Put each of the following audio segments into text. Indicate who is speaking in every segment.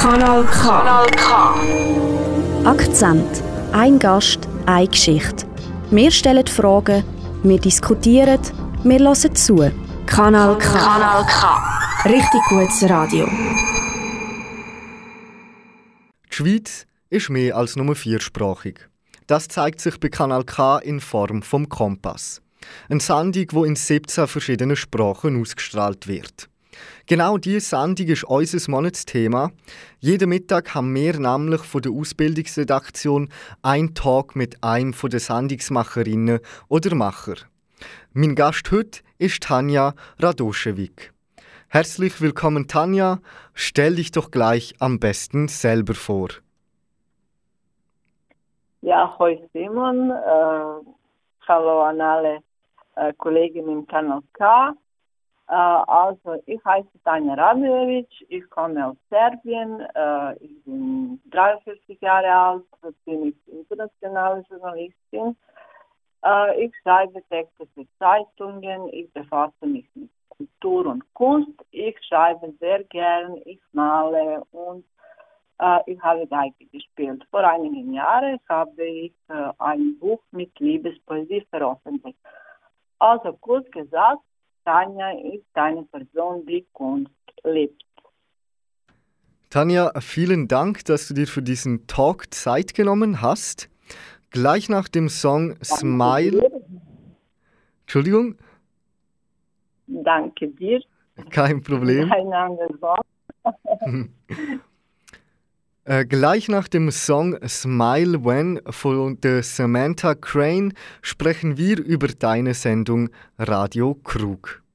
Speaker 1: Kanal K. Kanal K. Akzent. Ein Gast, eine Geschichte. Wir stellen Fragen, wir diskutieren, wir hören zu. Kanal K. Kanal K. Richtig gutes Radio.
Speaker 2: Die Schweiz ist mehr als nur viersprachig. Das zeigt sich bei Kanal K in Form vom Kompass. Eine Sendung, die in 17 verschiedenen Sprachen ausgestrahlt wird. Genau diese Sendung ist unser Monatsthema. Jeden Mittag haben wir nämlich von der Ausbildungsredaktion einen Tag mit einem der Sendungsmacherinnen oder Macher. Mein Gast heute ist Tanja Radoschewik. Herzlich willkommen, Tanja. Stell dich doch gleich am besten selber vor.
Speaker 3: Ja, hoi Simon. Äh, hallo an alle äh, Kollegen im Kanal K. Äh, also, ich heiße Tanja Radojevic, ich komme aus Serbien, äh, ich bin 43 Jahre alt, bin ich internationale Journalistin. Ich schreibe Texte für Zeitungen, ich befasse mich mit Kultur und Kunst, ich schreibe sehr gern, ich male und ich habe Geige gespielt. Vor einigen Jahren habe ich ein Buch mit Liebespoesie veröffentlicht. Also kurz gesagt, Tanja ist eine Person, die Kunst liebt.
Speaker 2: Tanja, vielen Dank, dass du dir für diesen Talk Zeit genommen hast. Gleich nach dem Song Smile. Entschuldigung?
Speaker 3: Danke dir.
Speaker 2: Kein Problem.
Speaker 3: Kein anderes Wort.
Speaker 2: Äh, gleich nach dem Song Smile When von der Samantha Crane sprechen wir über deine Sendung Radio Krug.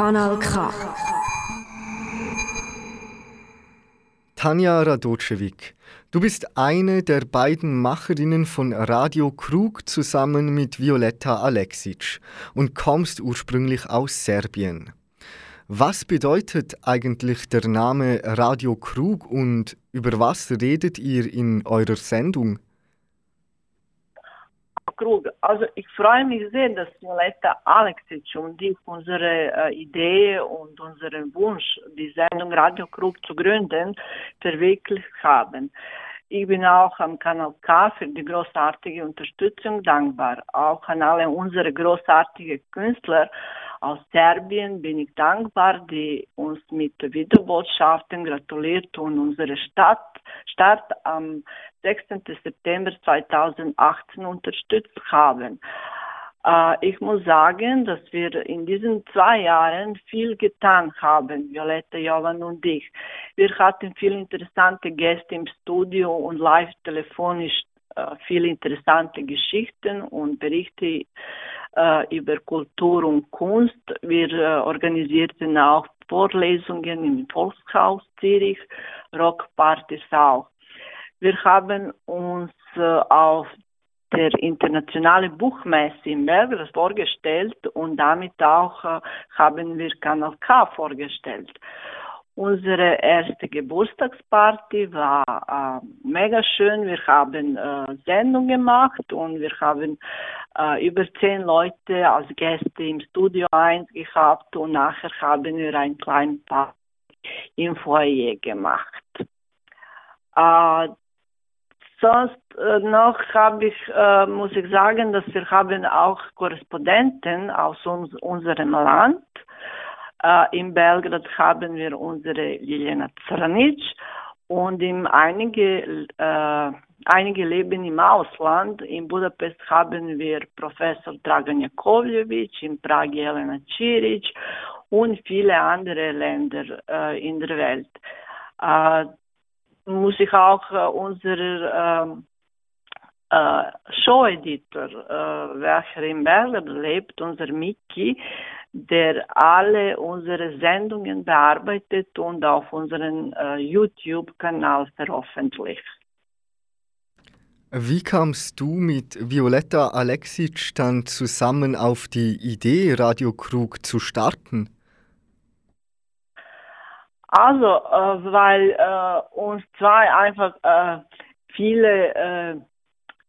Speaker 1: Kanal K.
Speaker 4: Tanja Radocevic, du bist eine der beiden Macherinnen von Radio Krug zusammen mit Violetta Aleksic und kommst ursprünglich aus Serbien. Was bedeutet eigentlich der Name Radio Krug und über was redet ihr in eurer Sendung?
Speaker 3: Krug. Also ich freue mich sehr, dass Violetta Alexic und ich unsere äh, Idee und unseren Wunsch, die Sendung Radio Krug zu gründen, verwirklicht haben. Ich bin auch am Kanal K für die großartige Unterstützung dankbar. Auch an alle unsere großartigen Künstler aus Serbien bin ich dankbar, die uns mit Videobotschaften gratuliert und unsere Stadt, Start am 16. September 2018 unterstützt haben. Äh, ich muss sagen, dass wir in diesen zwei Jahren viel getan haben, Violetta, Jovan und ich. Wir hatten viele interessante Gäste im Studio und live telefonisch viele interessante Geschichten und Berichte äh, über Kultur und Kunst. Wir äh, organisierten auch Vorlesungen im Volkshaus Zürich, Rockpartys auch. Wir haben uns äh, auf der internationale Buchmesse in Belgrad vorgestellt und damit auch äh, haben wir Kanal K vorgestellt. Unsere erste Geburtstagsparty war äh, mega schön. Wir haben äh, Sendung gemacht und wir haben äh, über zehn Leute als Gäste im Studio 1 gehabt und nachher haben wir einen kleinen Party im Foyer gemacht. Äh, sonst äh, noch habe ich, äh, muss ich sagen, dass wir haben auch Korrespondenten aus uns, unserem Land äh, in Belgrad haben wir unsere Liliana Cranic und in einige, äh, einige leben im Ausland. In Budapest haben wir Professor Dragan Jakovljevic, in Prag Jelena Ciric und viele andere Länder äh, in der Welt. Äh, muss ich auch äh, unser ähm, äh, Show-Editor, äh, welcher in Belgrad lebt, unser Miki, der alle unsere Sendungen bearbeitet und auf unseren äh, YouTube-Kanal veröffentlicht.
Speaker 4: Wie kamst du mit Violetta Alexic dann zusammen auf die Idee, Radio Krug zu starten?
Speaker 3: Also, äh, weil äh, uns zwei einfach äh, viele, äh,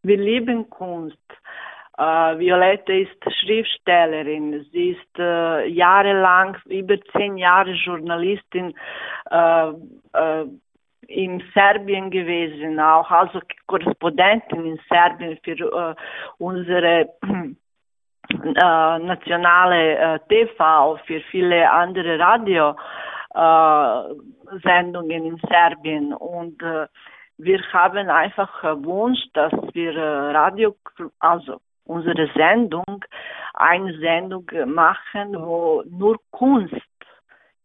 Speaker 3: wir lieben Kunst Uh, Violette ist Schriftstellerin. Sie ist uh, jahrelang, über zehn Jahre Journalistin uh, in Serbien gewesen, auch also Korrespondentin in Serbien für unsere nationale TV, für viele andere Radiosendungen in Serbien und wir haben einfach Wunsch, dass wir Radio, also unsere Sendung eine Sendung machen, wo nur Kunst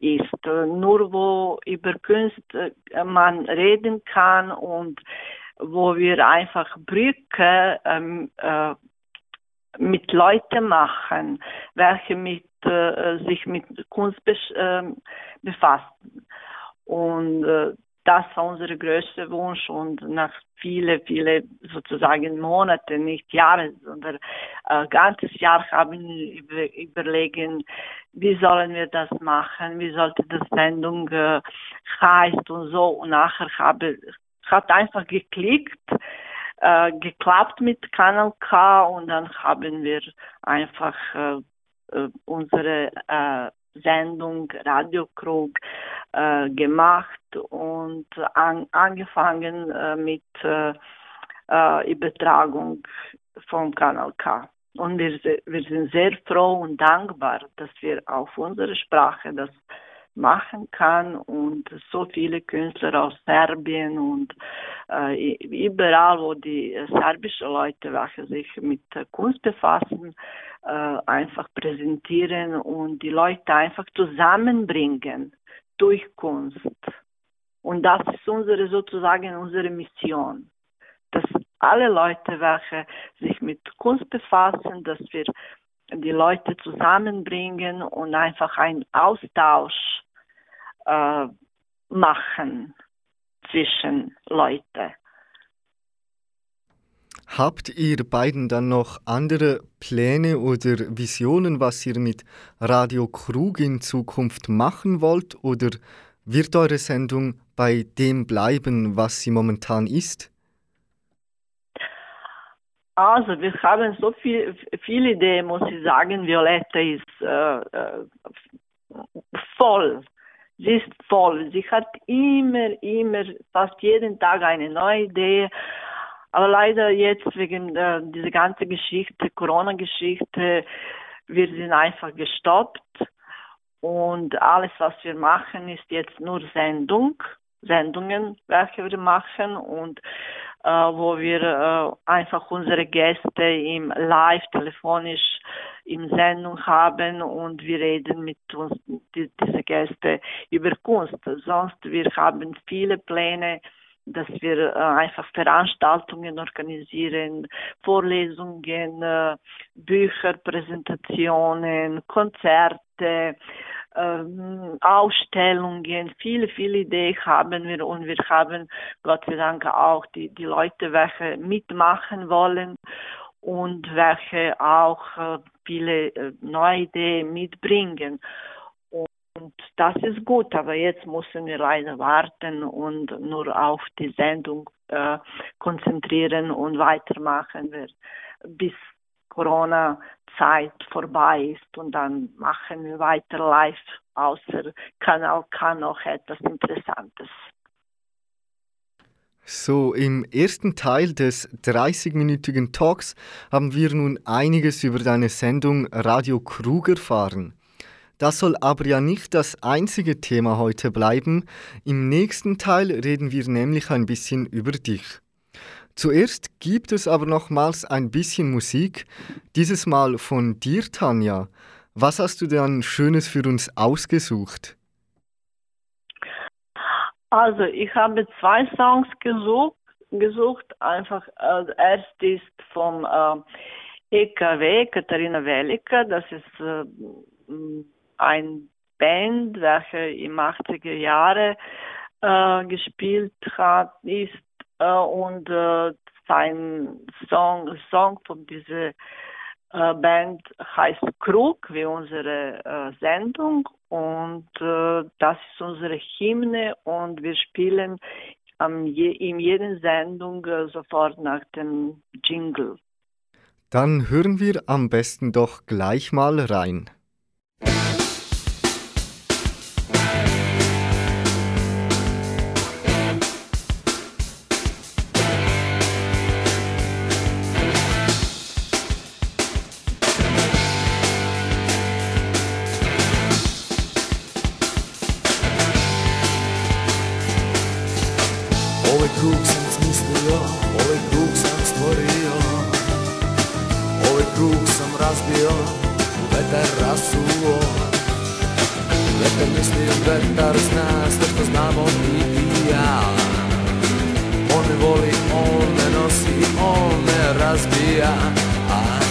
Speaker 3: ist, nur wo über Kunst äh, man reden kann und wo wir einfach Brücke ähm, äh, mit Leuten machen, welche mit, äh, sich mit Kunst äh, befassen. Und äh, das war unser größter Wunsch und nach viele, viele sozusagen Monate, nicht Jahre, sondern äh, ganzes Jahr haben wir über, überlegen, wie sollen wir das machen, wie sollte das Sendung äh, heißt und so. Und nachher habe hat einfach geklickt, äh, geklappt mit Kanal K und dann haben wir einfach äh, äh unsere äh, Sendung Radiokrug äh, gemacht und an, angefangen äh, mit äh, äh, Übertragung vom Kanal K. Und wir, wir sind sehr froh und dankbar, dass wir auf unsere Sprache das machen kann und so viele Künstler aus Serbien und äh, überall, wo die serbischen Leute, welche sich mit Kunst befassen, äh, einfach präsentieren und die Leute einfach zusammenbringen durch Kunst. Und das ist unsere sozusagen unsere Mission, dass alle Leute, welche sich mit Kunst befassen, dass wir die Leute zusammenbringen und einfach einen Austausch äh, machen zwischen Leuten.
Speaker 4: Habt ihr beiden dann noch andere Pläne oder Visionen, was ihr mit Radio Krug in Zukunft machen wollt? Oder wird eure Sendung bei dem bleiben, was sie momentan ist?
Speaker 3: Also, wir haben so viel, viele Ideen, muss ich sagen. Violetta ist äh, äh, voll. Sie ist voll. Sie hat immer, immer, fast jeden Tag eine neue Idee. Aber leider jetzt wegen äh, dieser ganzen Geschichte, Corona-Geschichte, wir sind einfach gestoppt. Und alles, was wir machen, ist jetzt nur Sendung, Sendungen, welche wir machen und wo wir äh, einfach unsere Gäste im Live telefonisch in Sendung haben und wir reden mit uns die, diese Gäste über Kunst. Sonst wir haben viele Pläne dass wir äh, einfach Veranstaltungen organisieren, Vorlesungen, äh, Bücher, Präsentationen, Konzerte, ähm, Ausstellungen, viele, viele Ideen haben wir und wir haben Gott sei Dank auch die, die Leute, welche mitmachen wollen und welche auch äh, viele äh, neue Ideen mitbringen. Und das ist gut, aber jetzt müssen wir leider warten und nur auf die Sendung äh, konzentrieren und weitermachen, bis Corona-Zeit vorbei ist. Und dann machen wir weiter live, außer Kanal K noch etwas Interessantes.
Speaker 4: So, im ersten Teil des 30-minütigen Talks haben wir nun einiges über deine Sendung Radio Krug erfahren. Das soll aber ja nicht das einzige Thema heute bleiben. Im nächsten Teil reden wir nämlich ein bisschen über dich. Zuerst gibt es aber nochmals ein bisschen Musik, dieses Mal von dir, Tanja. Was hast du denn Schönes für uns ausgesucht?
Speaker 3: Also, ich habe zwei Songs gesucht, gesucht einfach. Also, erst ist vom äh, EKW, Katharina Welika, das ist äh, ein Band, welche im 80er Jahre äh, gespielt hat, ist äh, und äh, sein Song, Song von dieser äh, Band heißt Krug, wie unsere äh, Sendung und äh, das ist unsere Hymne und wir spielen in jeder Sendung sofort nach dem Jingle.
Speaker 4: Dann hören wir am besten doch gleich mal rein.
Speaker 5: Voli, on me nosi, on mi opravi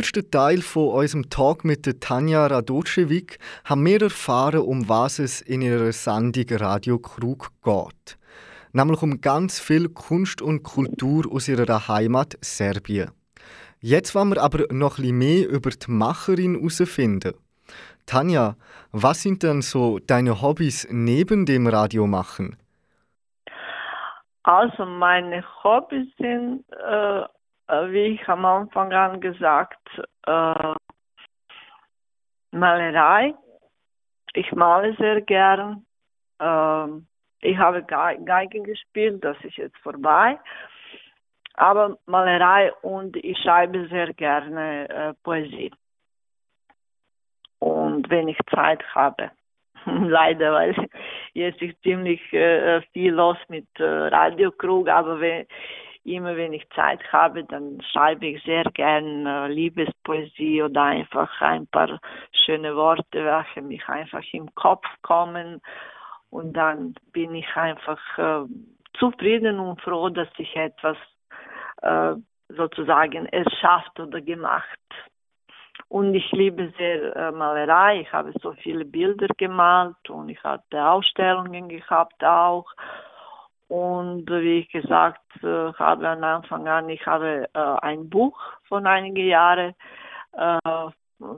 Speaker 4: ersten Teil von unserem Talk mit der Tanja Radocevic haben wir erfahren, um was es in ihrer Sendung Radio Krug geht. Nämlich um ganz viel Kunst und Kultur aus ihrer Heimat Serbien. Jetzt wollen wir aber noch ein bisschen mehr über die Macherin herausfinden. Tanja, was sind denn so deine Hobbys neben dem Radio machen?
Speaker 3: Also meine Hobbys sind äh, wie ich am Anfang an gesagt, äh, Malerei. Ich male sehr gern. Äh, ich habe Geige gespielt, das ist jetzt vorbei. Aber Malerei und ich schreibe sehr gerne äh, Poesie. Und wenn ich Zeit habe. Leider, weil jetzt ist ziemlich äh, viel los mit äh, Radiokrug, aber wenn, immer wenn ich Zeit habe, dann schreibe ich sehr gern äh, Liebespoesie oder einfach ein paar schöne Worte, welche mich einfach im Kopf kommen. Und dann bin ich einfach äh, zufrieden und froh, dass ich etwas äh, sozusagen erschafft oder gemacht. Und ich liebe sehr äh, Malerei. Ich habe so viele Bilder gemalt und ich hatte Ausstellungen gehabt auch. Und wie ich gesagt äh, habe am Anfang an, ich habe äh, ein Buch von einigen Jahren äh,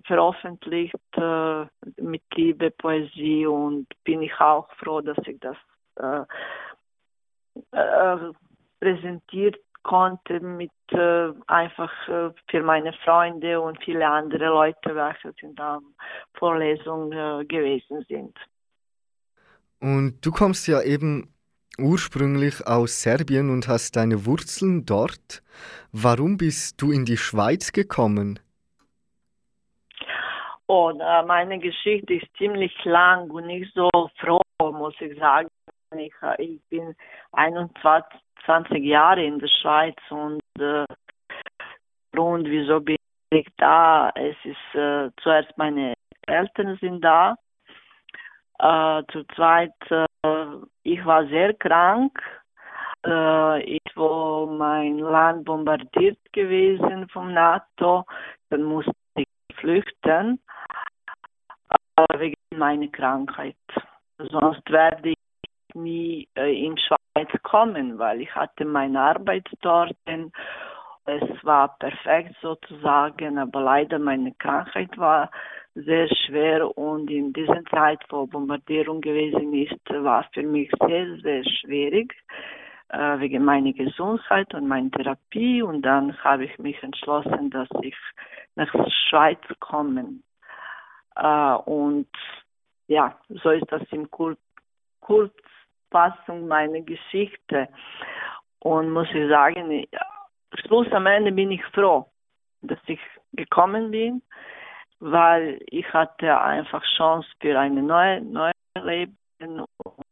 Speaker 3: veröffentlicht äh, mit Liebe, Poesie und bin ich auch froh, dass ich das äh, äh, präsentiert konnte mit einfach für meine Freunde und viele andere Leute, welche in der Vorlesung gewesen sind.
Speaker 4: Und du kommst ja eben ursprünglich aus Serbien und hast deine Wurzeln dort. Warum bist du in die Schweiz gekommen?
Speaker 3: Oh, meine Geschichte ist ziemlich lang und nicht so froh, muss ich sagen. Ich, ich bin 21 Jahre in der Schweiz und äh, Grund, wieso bin ich da? Es ist äh, zuerst meine Eltern sind da äh, zu zweit, äh, ich war sehr krank. Äh, ich war mein Land bombardiert gewesen vom NATO. Dann musste ich flüchten äh, wegen meiner Krankheit. Sonst werde ich nie äh, in Schweiz kommen, weil ich hatte meine Arbeit dort. Es war perfekt sozusagen, aber leider meine Krankheit war sehr schwer und in dieser Zeit, wo Bombardierung gewesen ist, war für mich sehr, sehr schwierig äh, wegen meiner Gesundheit und meiner Therapie und dann habe ich mich entschlossen, dass ich nach der Schweiz komme. Äh, und ja, so ist das in Kur Kurzfassung meine Geschichte. Und muss ich sagen, Schluss am Ende bin ich froh, dass ich gekommen bin weil ich hatte einfach Chance für eine neue, neue Leben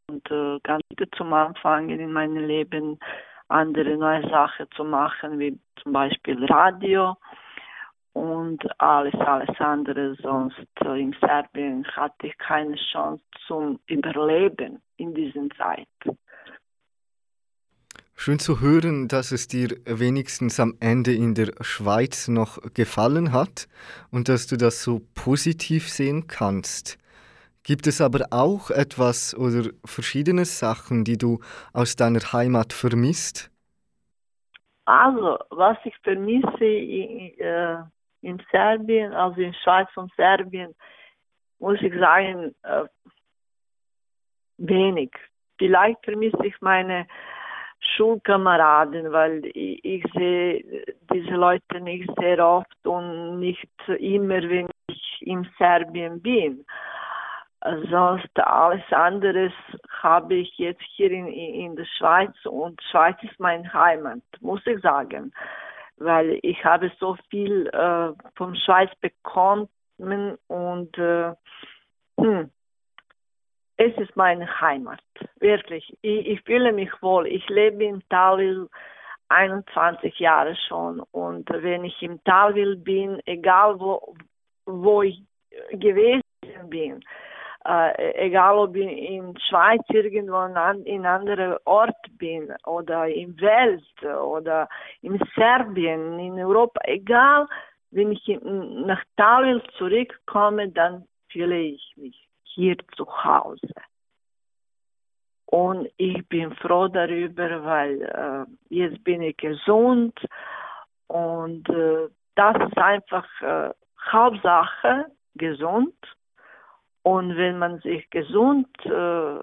Speaker 3: und äh, ganz zum Anfangen in meinem Leben andere neue Sachen zu machen, wie zum Beispiel Radio und alles, alles andere. Sonst äh, in Serbien hatte ich keine Chance zum Überleben in dieser Zeit.
Speaker 4: Schön zu hören, dass es dir wenigstens am Ende in der Schweiz noch gefallen hat und dass du das so positiv sehen kannst. Gibt es aber auch etwas oder verschiedene Sachen, die du aus deiner Heimat vermisst?
Speaker 3: Also, was ich vermisse in, äh, in Serbien, also in Schweiz und Serbien, muss ich sagen, äh, wenig. Vielleicht vermisse ich meine Schulkameraden, weil ich, ich, sehe diese Leute nicht sehr oft und nicht immer, wenn ich in Serbien bin. Sonst alles anderes habe ich jetzt hier in, in der Schweiz und Schweiz ist mein Heimat, muss ich sagen, weil ich habe so viel äh, vom Schweiz bekommen und äh, hm, es ist meine Heimat, wirklich. Ich, ich fühle mich wohl. Ich lebe in Talwil 21 Jahre schon und wenn ich im Talwil bin, egal wo, wo ich gewesen bin, äh, egal ob ich in Schweiz irgendwo in einem anderen Ort bin oder in Welt oder in Serbien, in Europa, egal, wenn ich nach Tallinn zurückkomme, dann fühle ich mich hier zu Hause. Und ich bin froh darüber, weil äh, jetzt bin ich gesund und äh, das ist einfach äh, Hauptsache, gesund. Und wenn man sich gesund, äh,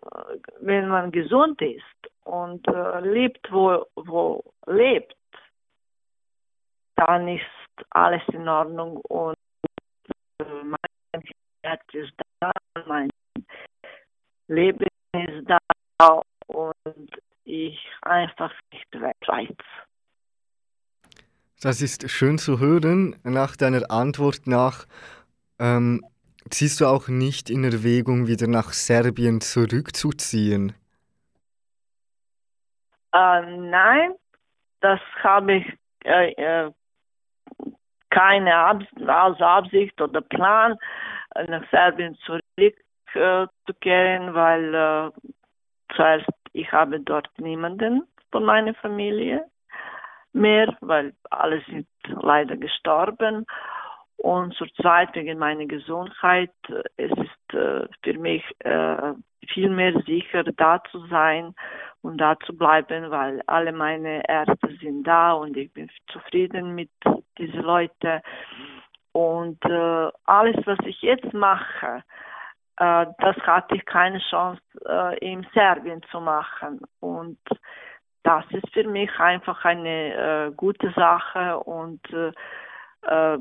Speaker 3: wenn man gesund ist und äh, lebt, wo, wo lebt, dann ist alles in Ordnung und äh, mein Herz ist da, mein Leben ist da und ich einfach nicht wegreiz.
Speaker 4: Das ist schön zu hören. Nach deiner Antwort nach ähm, ziehst du auch nicht in Erwägung, wieder nach Serbien zurückzuziehen?
Speaker 3: Äh, nein, das habe ich äh, äh, keine Ab also Absicht oder Plan, nach Serbien zurückzukehren, weil äh, zuerst ich habe dort niemanden von meiner Familie mehr, weil alle sind leider gestorben. Und zurzeit wegen meiner Gesundheit, äh, es ist äh, für mich äh, viel mehr sicher, da zu sein und da zu bleiben, weil alle meine Ärzte sind da und ich bin zufrieden mit diesen Leuten. Und äh, alles, was ich jetzt mache, äh, das hatte ich keine Chance äh, in Serbien zu machen. Und das ist für mich einfach eine äh, gute Sache und äh, äh,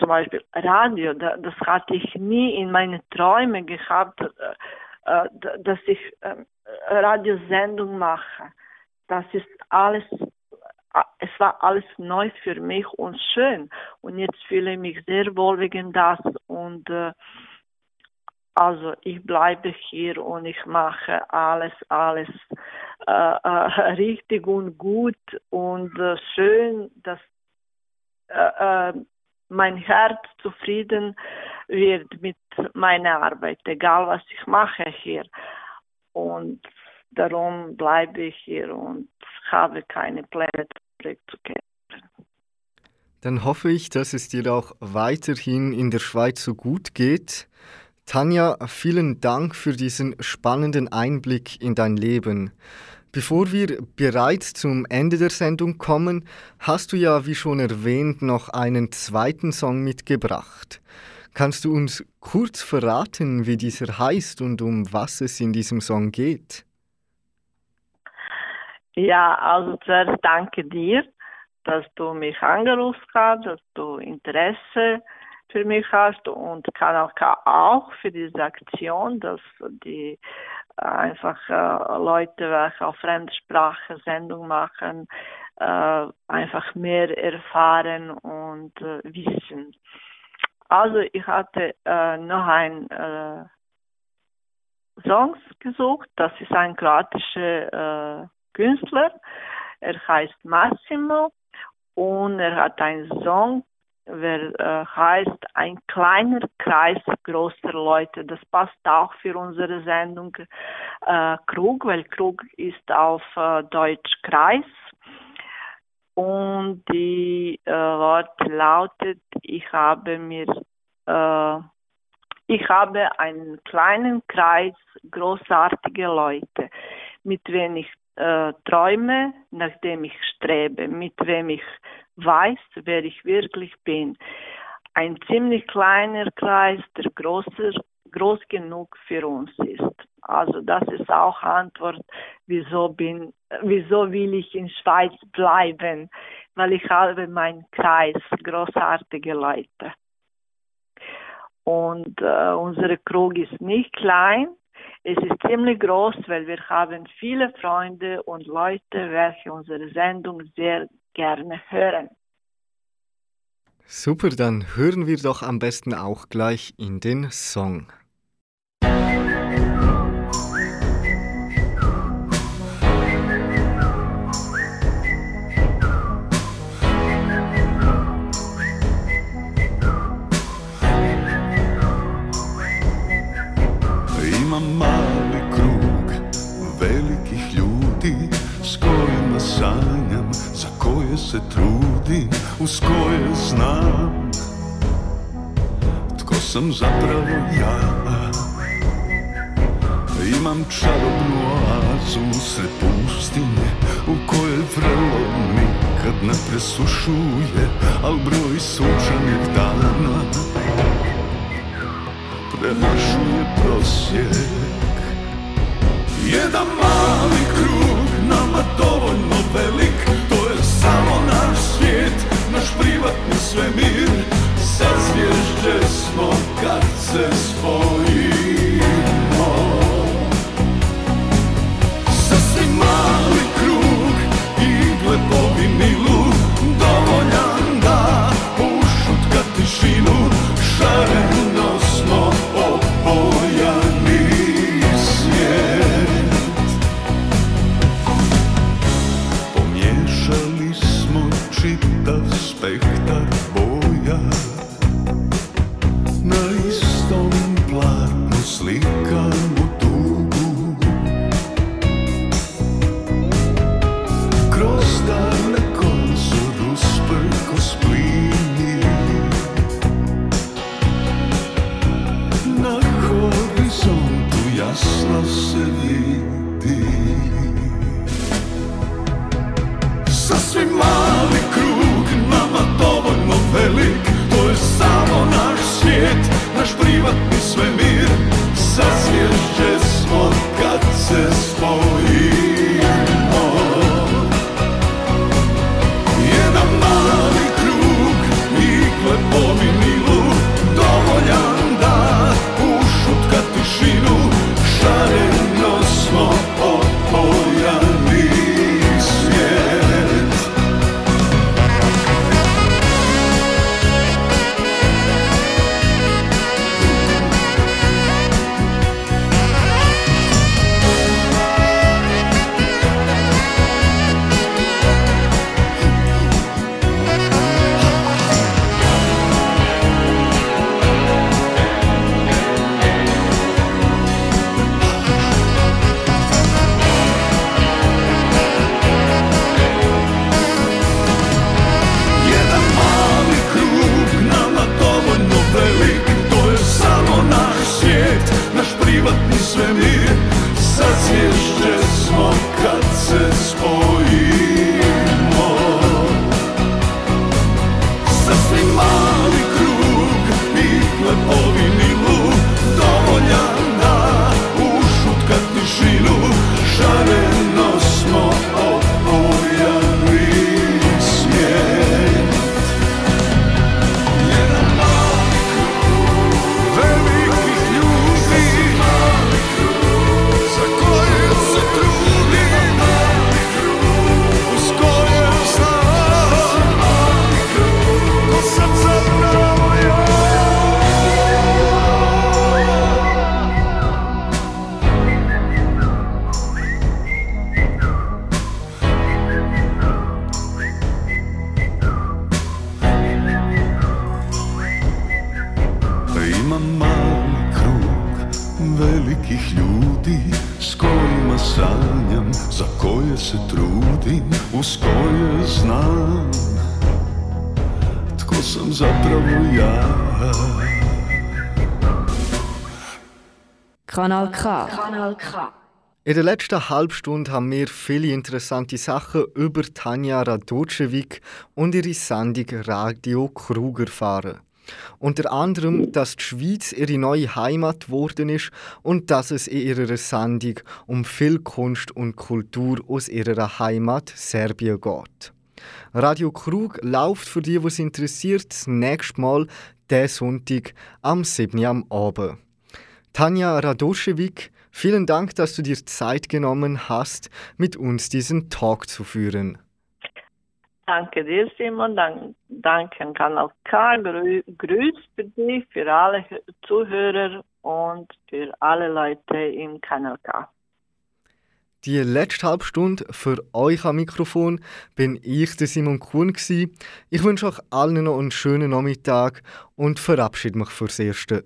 Speaker 3: zum Beispiel Radio, das hatte ich nie in meine Träume gehabt, dass ich ähm, Radiosendung mache. Das ist alles, es war alles neu für mich und schön. Und jetzt fühle ich mich sehr wohl wegen das und also ich bleibe hier und ich mache alles, alles äh, äh, richtig und gut und äh, schön, dass äh, äh, mein Herz zufrieden wird mit meiner Arbeit, egal was ich mache hier. Und darum bleibe ich hier und habe keine Pläne zurückzukehren.
Speaker 4: Dann hoffe ich, dass es dir auch weiterhin in der Schweiz so gut geht. Tanja, vielen Dank für diesen spannenden Einblick in dein Leben. Bevor wir bereits zum Ende der Sendung kommen, hast du ja, wie schon erwähnt, noch einen zweiten Song mitgebracht. Kannst du uns kurz verraten, wie dieser heißt und um was es in diesem Song geht?
Speaker 3: Ja, also zuerst danke dir, dass du mich angerufen hast, dass du Interesse für mich hast und Kanal K auch für diese Aktion, dass die äh, einfach äh, Leute, welche auf Fremdsprache Sendung machen, äh, einfach mehr erfahren und wissen. Also ich hatte noch ein Songs gesucht, das ist ein kroatischer Künstler, er heißt Massimo und er hat einen Song wer, äh, heißt ein kleiner Kreis großer Leute. Das passt auch für unsere Sendung äh, Krug, weil Krug ist auf äh, Deutsch Kreis. Und die äh, Wort lautet, ich habe mir, äh, ich habe einen kleinen Kreis großartige Leute, mit wem ich äh, träume, nach dem ich strebe, mit wem ich weiß, wer ich wirklich bin. Ein ziemlich kleiner Kreis, der großer, groß genug für uns ist. Also das ist auch Antwort, wieso bin, wieso will ich in Schweiz bleiben, weil ich habe meinen Kreis, großartige Leute. Und äh, unsere Krug ist nicht klein, es ist ziemlich groß, weil wir haben viele Freunde und Leute, welche unsere Sendung sehr gerne hören.
Speaker 4: Super, dann hören wir doch am besten auch gleich in den Song.
Speaker 5: Se trudim, uz koje znam. Tko sam zapravo ja? Imam čarobnu oazu sred pustinje U kojoj vrelo nikad ne presušuje Al broj sunčanih dana Premašuje prosjek. Jedan mali krug, nama dovoljno velik To samo naš svijet, naš privatni svemir. Sa zvježđe smo kad se
Speaker 6: Kanal K. Kanal K.
Speaker 4: In der letzten Halbstunde haben wir viele interessante Sachen über Tanja Radocevic und ihre Sendung Radio Krug erfahren. Unter anderem, dass die Schweiz ihre neue Heimat geworden ist und dass es in ihrer Sendung um viel Kunst und Kultur aus ihrer Heimat Serbien geht. Radio Krug läuft für die, was interessiert, das nächste Mal diesen Sonntag am 7. Uhr am Abend. Tanja Radoschewik, vielen Dank, dass du dir Zeit genommen hast, mit uns diesen Talk zu führen.
Speaker 3: Danke dir, Simon. Dank, danke an Kanal K. Grü Grüß für dich, für alle Zuhörer und für alle Leute im Kanal K.
Speaker 4: Die letzte Halbstunde für euch am Mikrofon bin ich, der Simon Kuhn. Ich wünsche euch allen noch einen schönen Nachmittag und verabschiede mich fürs Erste.